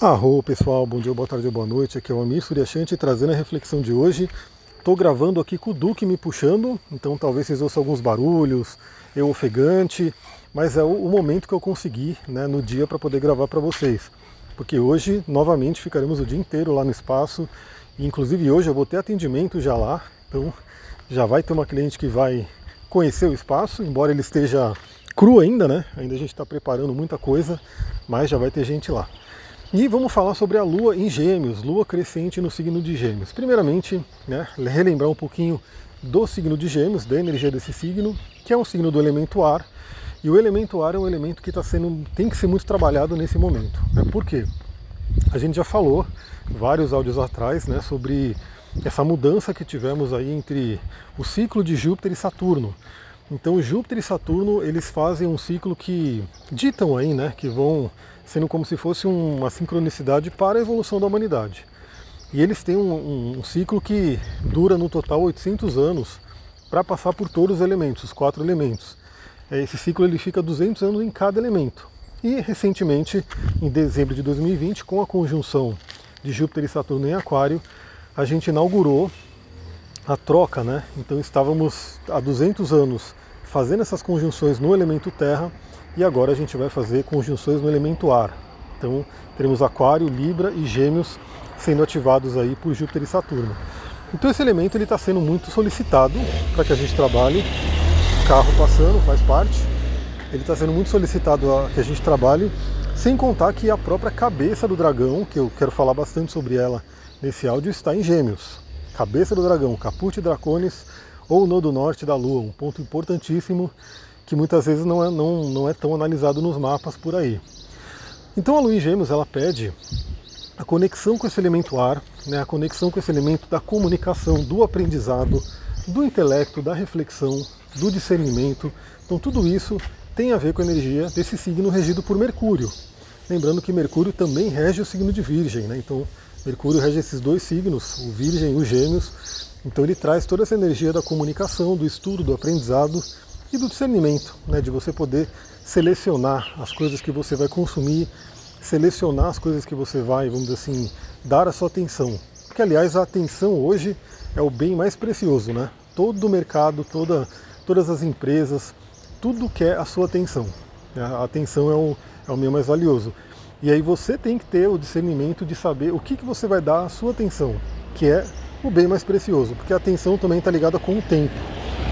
Arro pessoal, bom dia, boa tarde, boa noite. Aqui é o Amir Suryashanti trazendo a reflexão de hoje. Estou gravando aqui com o Duque me puxando, então talvez vocês ouçam alguns barulhos, eu ofegante, mas é o, momento que eu consegui né, no dia para poder gravar para vocês. Porque hoje, novamente, ficaremos o dia inteiro lá no espaço. E, inclusive hoje eu vou ter atendimento já lá, então já vai ter uma cliente que vai conhecer o espaço, embora ele esteja cru ainda, né? Ainda a gente está preparando muita coisa, mas já vai ter gente lá. E vamos falar sobre a Lua em Gêmeos, Lua crescente no signo de Gêmeos. Primeiramente, né, relembrar um pouquinho do signo de Gêmeos, da energia desse signo, que é um signo do elemento ar. E o elemento ar é um elemento que tá sendo, tem que ser muito trabalhado nesse momento. Né? Por quê? A gente já falou vários áudios atrás né, sobre essa mudança que tivemos aí entre o ciclo de Júpiter e Saturno. Então Júpiter e Saturno eles fazem um ciclo que ditam aí, né, que vão sendo como se fosse uma sincronicidade para a evolução da humanidade. E eles têm um, um, um ciclo que dura no total 800 anos para passar por todos os elementos, os quatro elementos. É, esse ciclo ele fica 200 anos em cada elemento. E recentemente, em dezembro de 2020, com a conjunção de Júpiter e Saturno em Aquário, a gente inaugurou a troca, né? Então estávamos há 200 anos fazendo essas conjunções no elemento Terra e agora a gente vai fazer conjunções no elemento ar. Então teremos Aquário, Libra e Gêmeos sendo ativados aí por Júpiter e Saturno. Então esse elemento ele está sendo muito solicitado para que a gente trabalhe. Carro passando faz parte. Ele está sendo muito solicitado a que a gente trabalhe, sem contar que a própria cabeça do dragão, que eu quero falar bastante sobre ela nesse áudio, está em Gêmeos. Cabeça do dragão, Caput Draconis ou Nodo Norte da Lua, um ponto importantíssimo que muitas vezes não é, não, não é tão analisado nos mapas por aí. Então a Lua em Gêmeos ela pede a conexão com esse elemento ar, né, a conexão com esse elemento da comunicação, do aprendizado, do intelecto, da reflexão, do discernimento. Então tudo isso tem a ver com a energia desse signo regido por Mercúrio. Lembrando que Mercúrio também rege o signo de Virgem, né? então Mercúrio rege esses dois signos, o Virgem e o Gêmeos. Então ele traz toda essa energia da comunicação, do estudo, do aprendizado e do discernimento, né, de você poder selecionar as coisas que você vai consumir, selecionar as coisas que você vai, vamos dizer assim, dar a sua atenção. Porque, aliás, a atenção hoje é o bem mais precioso, né? Todo o mercado, toda, todas as empresas, tudo quer a sua atenção. A atenção é o, é o meio mais valioso. E aí você tem que ter o discernimento de saber o que, que você vai dar a sua atenção, que é o bem mais precioso, porque a atenção também está ligada com o tempo.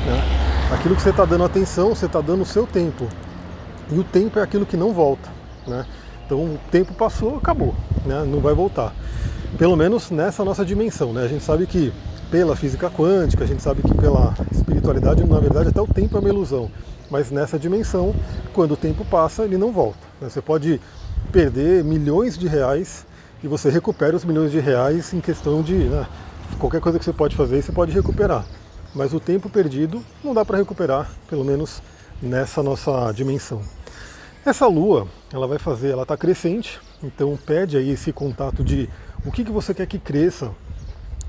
Né? Aquilo que você está dando atenção, você está dando o seu tempo. E o tempo é aquilo que não volta. Né? Então o tempo passou, acabou, né? não vai voltar. Pelo menos nessa nossa dimensão. Né? A gente sabe que pela física quântica, a gente sabe que pela espiritualidade, na verdade, até o tempo é uma ilusão. Mas nessa dimensão, quando o tempo passa, ele não volta. Né? Você pode perder milhões de reais e você recupera os milhões de reais em questão de né, qualquer coisa que você pode fazer, você pode recuperar mas o tempo perdido não dá para recuperar, pelo menos nessa nossa dimensão. Essa lua, ela vai fazer, ela está crescente, então pede aí esse contato de o que, que você quer que cresça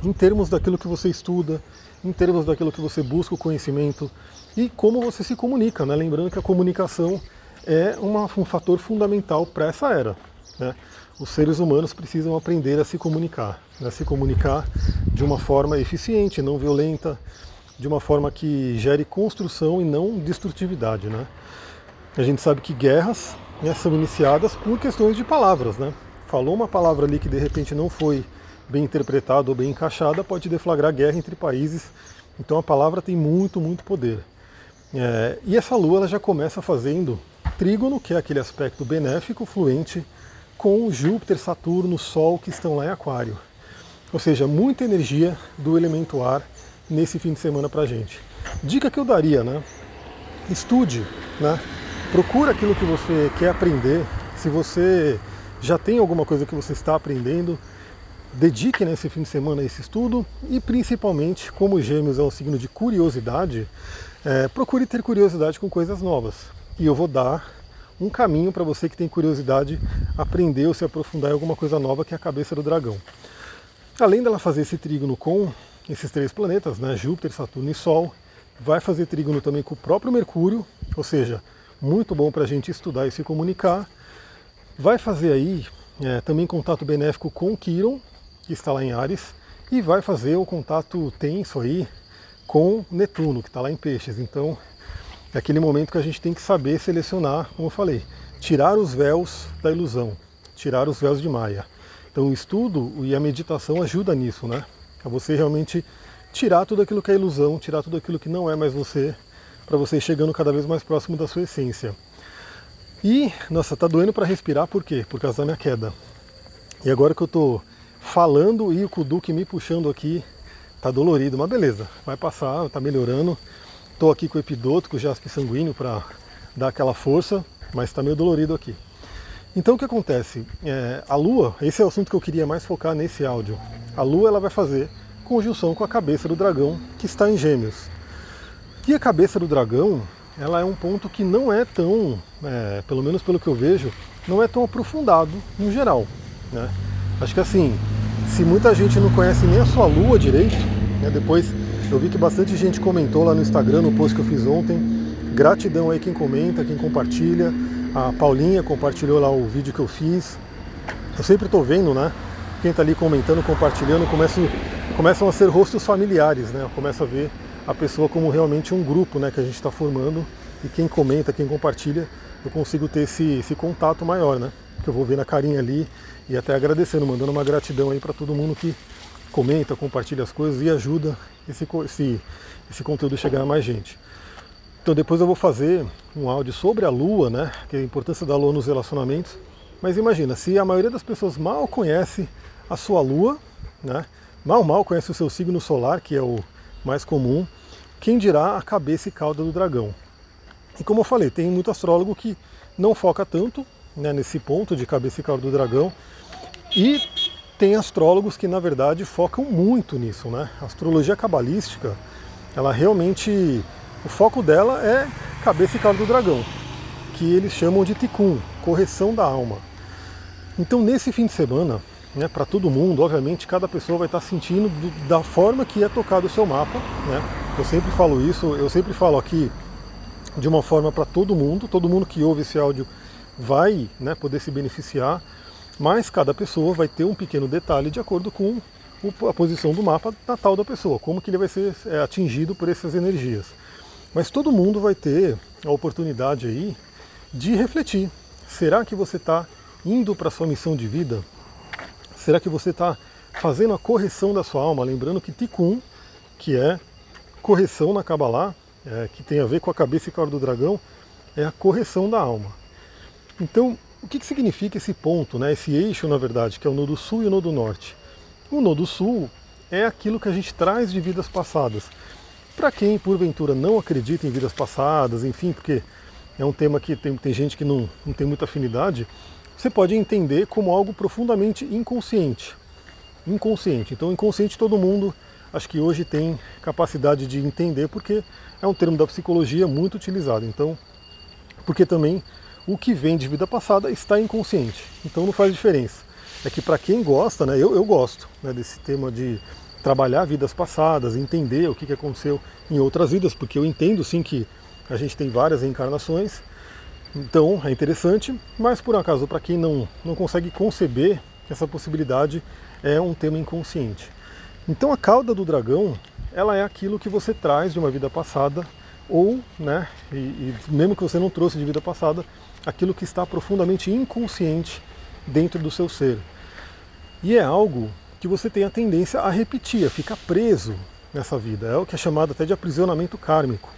em termos daquilo que você estuda, em termos daquilo que você busca o conhecimento e como você se comunica, né? Lembrando que a comunicação é uma, um fator fundamental para essa era. Né? Os seres humanos precisam aprender a se comunicar, né? se comunicar de uma forma eficiente, não violenta, de uma forma que gere construção e não destrutividade. Né? A gente sabe que guerras né, são iniciadas por questões de palavras. Né? Falou uma palavra ali que de repente não foi bem interpretada ou bem encaixada, pode deflagrar guerra entre países. Então a palavra tem muito, muito poder. É, e essa lua ela já começa fazendo trígono, que é aquele aspecto benéfico, fluente, com Júpiter, Saturno, Sol que estão lá em Aquário. Ou seja, muita energia do elemento ar nesse fim de semana para gente. Dica que eu daria, né? Estude, né? Procura aquilo que você quer aprender. Se você já tem alguma coisa que você está aprendendo, dedique nesse fim de semana a esse estudo e principalmente, como Gêmeos é um signo de curiosidade, é, procure ter curiosidade com coisas novas. E eu vou dar um caminho para você que tem curiosidade aprender ou se aprofundar em alguma coisa nova que é a cabeça do dragão. Além dela fazer esse trígono com esses três planetas, né, Júpiter, Saturno e Sol, vai fazer trígono também com o próprio Mercúrio, ou seja, muito bom para a gente estudar e se comunicar. Vai fazer aí é, também contato benéfico com Quiron, que está lá em Ares, e vai fazer o contato tenso aí com Netuno, que está lá em Peixes. Então é aquele momento que a gente tem que saber selecionar, como eu falei, tirar os véus da ilusão, tirar os véus de Maia. Então o estudo e a meditação ajuda nisso, né? A você realmente tirar tudo aquilo que é ilusão, tirar tudo aquilo que não é mais você, para você ir chegando cada vez mais próximo da sua essência. E, nossa, tá doendo para respirar, por quê? Por causa da minha queda. E agora que eu tô falando e o Kuduki me puxando aqui, tá dolorido, mas beleza, vai passar, tá melhorando. Tô aqui com o epidoto, com o jaspe sanguíneo para dar aquela força, mas está meio dolorido aqui. Então o que acontece? É, a Lua, esse é o assunto que eu queria mais focar nesse áudio. A Lua ela vai fazer conjunção com a cabeça do dragão que está em Gêmeos. E a cabeça do dragão, ela é um ponto que não é tão, é, pelo menos pelo que eu vejo, não é tão aprofundado no geral. Né? Acho que assim, se muita gente não conhece nem a sua Lua direito, né, depois eu vi que bastante gente comentou lá no Instagram, no post que eu fiz ontem. Gratidão aí quem comenta, quem compartilha. A Paulinha compartilhou lá o vídeo que eu fiz. Eu sempre estou vendo, né? Quem está ali comentando, compartilhando, começo, começam a ser rostos familiares, né? Eu começo a ver a pessoa como realmente um grupo né, que a gente está formando. E quem comenta, quem compartilha, eu consigo ter esse, esse contato maior, né? Que eu vou ver na carinha ali e até agradecendo, mandando uma gratidão aí para todo mundo que comenta, compartilha as coisas e ajuda esse, esse, esse conteúdo chegar a mais gente. Então depois eu vou fazer um áudio sobre a Lua, né? Que é a importância da Lua nos relacionamentos. Mas imagina, se a maioria das pessoas mal conhece a sua Lua, né? Mal mal conhece o seu signo solar, que é o mais comum, quem dirá a cabeça e cauda do dragão. E como eu falei, tem muito astrólogo que não foca tanto né, nesse ponto de cabeça e cauda do dragão. E tem astrólogos que na verdade focam muito nisso, né? A astrologia cabalística, ela realmente o foco dela é cabeça e cauda do dragão, que eles chamam de tikkun, correção da alma. Então nesse fim de semana, né, para todo mundo, obviamente cada pessoa vai estar sentindo do, da forma que é tocado o seu mapa. Né? Eu sempre falo isso, eu sempre falo aqui de uma forma para todo mundo, todo mundo que ouve esse áudio vai né, poder se beneficiar, mas cada pessoa vai ter um pequeno detalhe de acordo com a posição do mapa natal da pessoa, como que ele vai ser é, atingido por essas energias. Mas todo mundo vai ter a oportunidade aí de refletir. Será que você está indo para a sua missão de vida? Será que você está fazendo a correção da sua alma? Lembrando que Tikkun, que é correção na Kabbalah, é, que tem a ver com a cabeça e cauda do dragão, é a correção da alma. Então, o que, que significa esse ponto, né? esse eixo, na verdade, que é o nodo sul e o nodo norte? O nodo sul é aquilo que a gente traz de vidas passadas. Para quem, porventura, não acredita em vidas passadas, enfim, porque é um tema que tem, tem gente que não, não tem muita afinidade, você pode entender como algo profundamente inconsciente. Inconsciente. Então, inconsciente todo mundo acho que hoje tem capacidade de entender, porque é um termo da psicologia muito utilizado. Então, porque também o que vem de vida passada está inconsciente. Então não faz diferença. É que para quem gosta, né, eu, eu gosto né, desse tema de trabalhar vidas passadas, entender o que aconteceu em outras vidas, porque eu entendo sim que a gente tem várias reencarnações, então é interessante, mas por acaso, para quem não, não consegue conceber essa possibilidade, é um tema inconsciente. Então a cauda do dragão, ela é aquilo que você traz de uma vida passada, ou, né, e, e mesmo que você não trouxe de vida passada, aquilo que está profundamente inconsciente dentro do seu ser. E é algo que você tem a tendência a repetir, a ficar preso nessa vida. É o que é chamado até de aprisionamento kármico.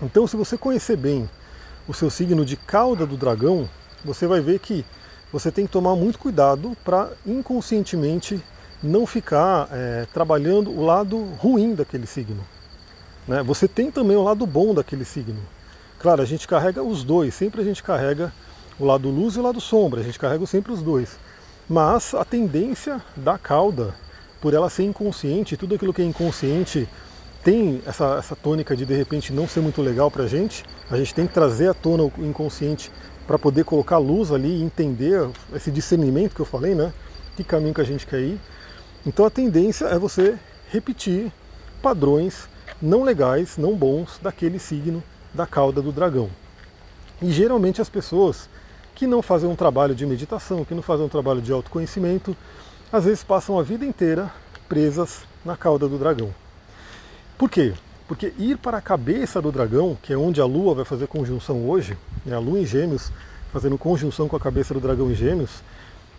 Então, se você conhecer bem o seu signo de cauda do dragão, você vai ver que você tem que tomar muito cuidado para inconscientemente não ficar é, trabalhando o lado ruim daquele signo. Né? Você tem também o lado bom daquele signo. Claro, a gente carrega os dois, sempre a gente carrega o lado luz e o lado sombra, a gente carrega sempre os dois. Mas a tendência da cauda, por ela ser inconsciente, tudo aquilo que é inconsciente tem essa, essa tônica de de repente não ser muito legal para a gente, a gente tem que trazer à tona o inconsciente para poder colocar luz ali e entender esse discernimento que eu falei, né? Que caminho que a gente quer ir. Então a tendência é você repetir padrões não legais, não bons daquele signo da cauda do dragão. E geralmente as pessoas que não fazem um trabalho de meditação, que não fazem um trabalho de autoconhecimento, às vezes passam a vida inteira presas na cauda do dragão. Por quê? Porque ir para a cabeça do dragão, que é onde a Lua vai fazer conjunção hoje, né, a Lua em Gêmeos fazendo conjunção com a cabeça do dragão em Gêmeos,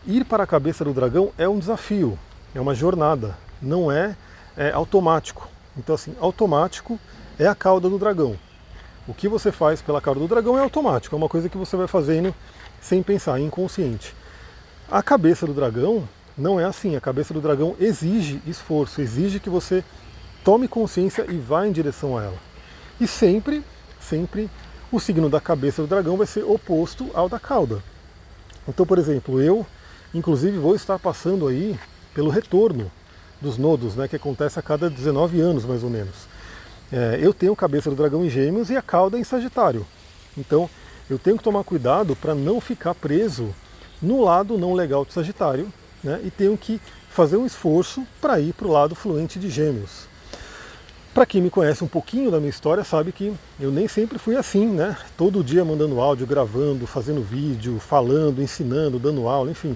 ir para a cabeça do dragão é um desafio, é uma jornada, não é, é automático. Então, assim, automático é a cauda do dragão. O que você faz pela cauda do dragão é automático, é uma coisa que você vai fazendo sem pensar, inconsciente. A cabeça do dragão não é assim. A cabeça do dragão exige esforço, exige que você tome consciência e vá em direção a ela. E sempre, sempre, o signo da cabeça do dragão vai ser oposto ao da cauda. Então, por exemplo, eu, inclusive, vou estar passando aí pelo retorno dos nodos, né, que acontece a cada 19 anos, mais ou menos. É, eu tenho cabeça do dragão em gêmeos e a cauda em sagitário. Então, eu tenho que tomar cuidado para não ficar preso no lado não legal do sagitário, né, e tenho que fazer um esforço para ir para o lado fluente de gêmeos. Para quem me conhece um pouquinho da minha história sabe que eu nem sempre fui assim, né? Todo dia mandando áudio, gravando, fazendo vídeo, falando, ensinando, dando aula, enfim.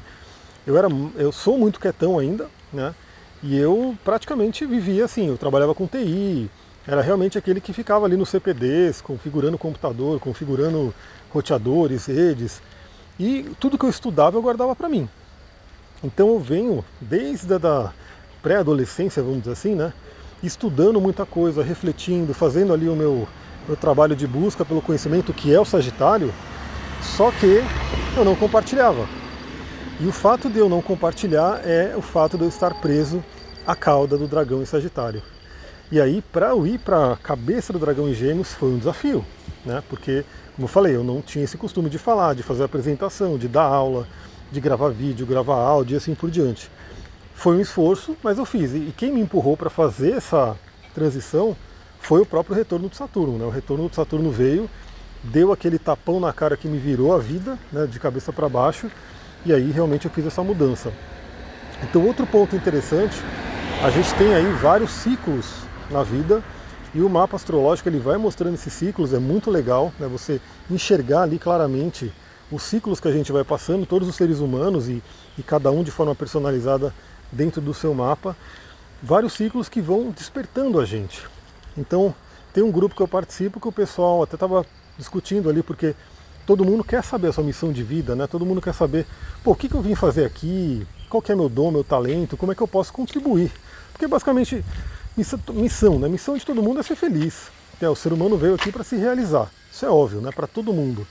Eu era, eu sou muito quietão ainda, né? E eu praticamente vivia assim, eu trabalhava com TI, era realmente aquele que ficava ali no CPDs, configurando computador, configurando roteadores, redes, e tudo que eu estudava eu guardava para mim. Então eu venho desde a pré-adolescência, vamos dizer assim, né? estudando muita coisa, refletindo, fazendo ali o meu, meu trabalho de busca pelo conhecimento, que é o Sagitário, só que eu não compartilhava. E o fato de eu não compartilhar é o fato de eu estar preso à cauda do dragão em Sagitário. E aí, para eu ir para a cabeça do dragão em Gêmeos foi um desafio, né? Porque, como eu falei, eu não tinha esse costume de falar, de fazer apresentação, de dar aula, de gravar vídeo, gravar áudio e assim por diante. Foi um esforço, mas eu fiz. E quem me empurrou para fazer essa transição foi o próprio retorno do Saturno. Né? O retorno do Saturno veio, deu aquele tapão na cara que me virou a vida, né, de cabeça para baixo, e aí realmente eu fiz essa mudança. Então, outro ponto interessante, a gente tem aí vários ciclos na vida e o mapa astrológico ele vai mostrando esses ciclos, é muito legal né, você enxergar ali claramente os ciclos que a gente vai passando, todos os seres humanos e, e cada um de forma personalizada dentro do seu mapa vários ciclos que vão despertando a gente. Então, tem um grupo que eu participo que o pessoal até estava discutindo ali, porque todo mundo quer saber a sua missão de vida, né? Todo mundo quer saber, pô, o que, que eu vim fazer aqui, qual que é meu dom, meu talento, como é que eu posso contribuir. Porque basicamente, missão, né? Missão de todo mundo é ser feliz. É, o ser humano veio aqui para se realizar. Isso é óbvio, né? Para todo mundo.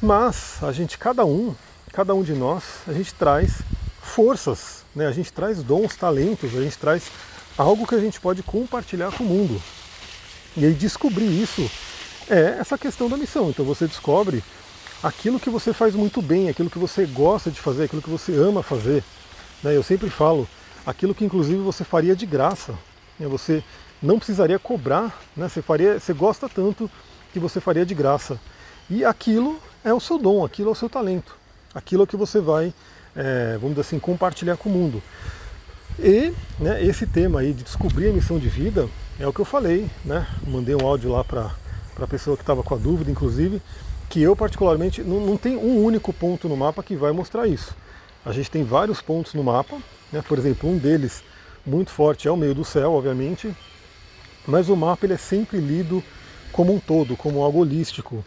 Mas a gente, cada um, cada um de nós, a gente traz forças, né? a gente traz dons, talentos, a gente traz algo que a gente pode compartilhar com o mundo. E aí descobrir isso é essa questão da missão. Então você descobre aquilo que você faz muito bem, aquilo que você gosta de fazer, aquilo que você ama fazer. Né? Eu sempre falo, aquilo que inclusive você faria de graça. Né? Você não precisaria cobrar, né? você, faria, você gosta tanto que você faria de graça. E aquilo é o seu dom, aquilo é o seu talento, aquilo é que você vai é, vamos dizer assim, compartilhar com o mundo. E né, esse tema aí de descobrir a missão de vida é o que eu falei, né? Mandei um áudio lá para a pessoa que estava com a dúvida, inclusive, que eu particularmente não, não tem um único ponto no mapa que vai mostrar isso. A gente tem vários pontos no mapa, né? por exemplo, um deles muito forte é o meio do céu, obviamente, mas o mapa ele é sempre lido como um todo, como algo holístico.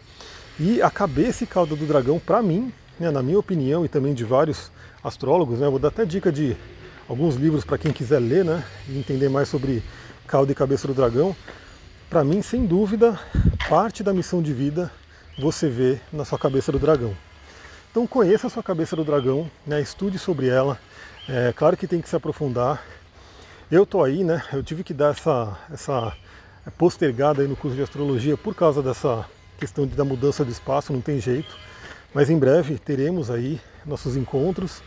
E a cabeça e cauda do dragão, para mim, né, na minha opinião e também de vários astrólogos, né, vou dar até dica de alguns livros para quem quiser ler né, e entender mais sobre cauda e cabeça do dragão. Para mim, sem dúvida, parte da missão de vida você vê na sua cabeça do dragão. Então conheça a sua cabeça do dragão, né, estude sobre ela. É claro que tem que se aprofundar. Eu tô aí, né? Eu tive que dar essa, essa postergada aí no curso de astrologia por causa dessa questão da mudança do espaço, não tem jeito. Mas em breve teremos aí nossos encontros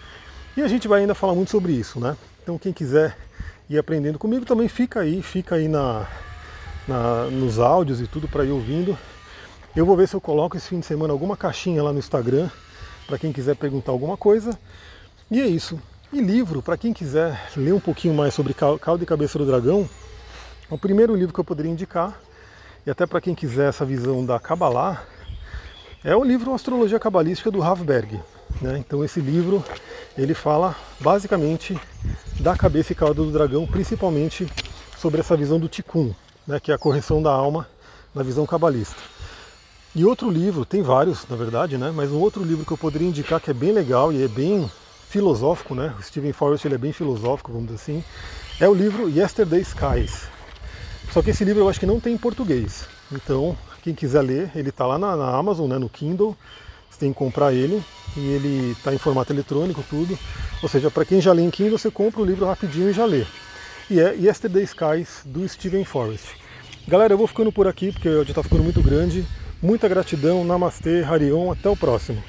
e a gente vai ainda falar muito sobre isso, né? Então quem quiser ir aprendendo comigo também fica aí, fica aí na, na nos áudios e tudo para ir ouvindo. Eu vou ver se eu coloco esse fim de semana alguma caixinha lá no Instagram para quem quiser perguntar alguma coisa. E é isso. E livro, para quem quiser ler um pouquinho mais sobre Caldo e Cabeça do Dragão, o primeiro livro que eu poderia indicar, e até para quem quiser essa visão da Kabbalah, É o livro Astrologia Cabalística do Havberg. Né? Então esse livro ele fala basicamente da cabeça e cauda do dragão, principalmente sobre essa visão do Tikkun, né? que é a correção da alma na visão cabalista. E outro livro, tem vários na verdade, né? mas um outro livro que eu poderia indicar que é bem legal e é bem filosófico, né? o Stephen Forrest ele é bem filosófico, vamos dizer assim, é o livro Yesterday Skies. Só que esse livro eu acho que não tem em português. Então, quem quiser ler, ele está lá na, na, Amazon, né, no Kindle. Você tem que comprar ele e ele está em formato eletrônico, tudo. Ou seja, para quem já lê em Kindle, você compra o livro rapidinho e já lê. E é Yesterday Skies, do Stephen Forrest. Galera, eu vou ficando por aqui porque já está ficando muito grande. Muita gratidão, Namastê, Harion, até o próximo.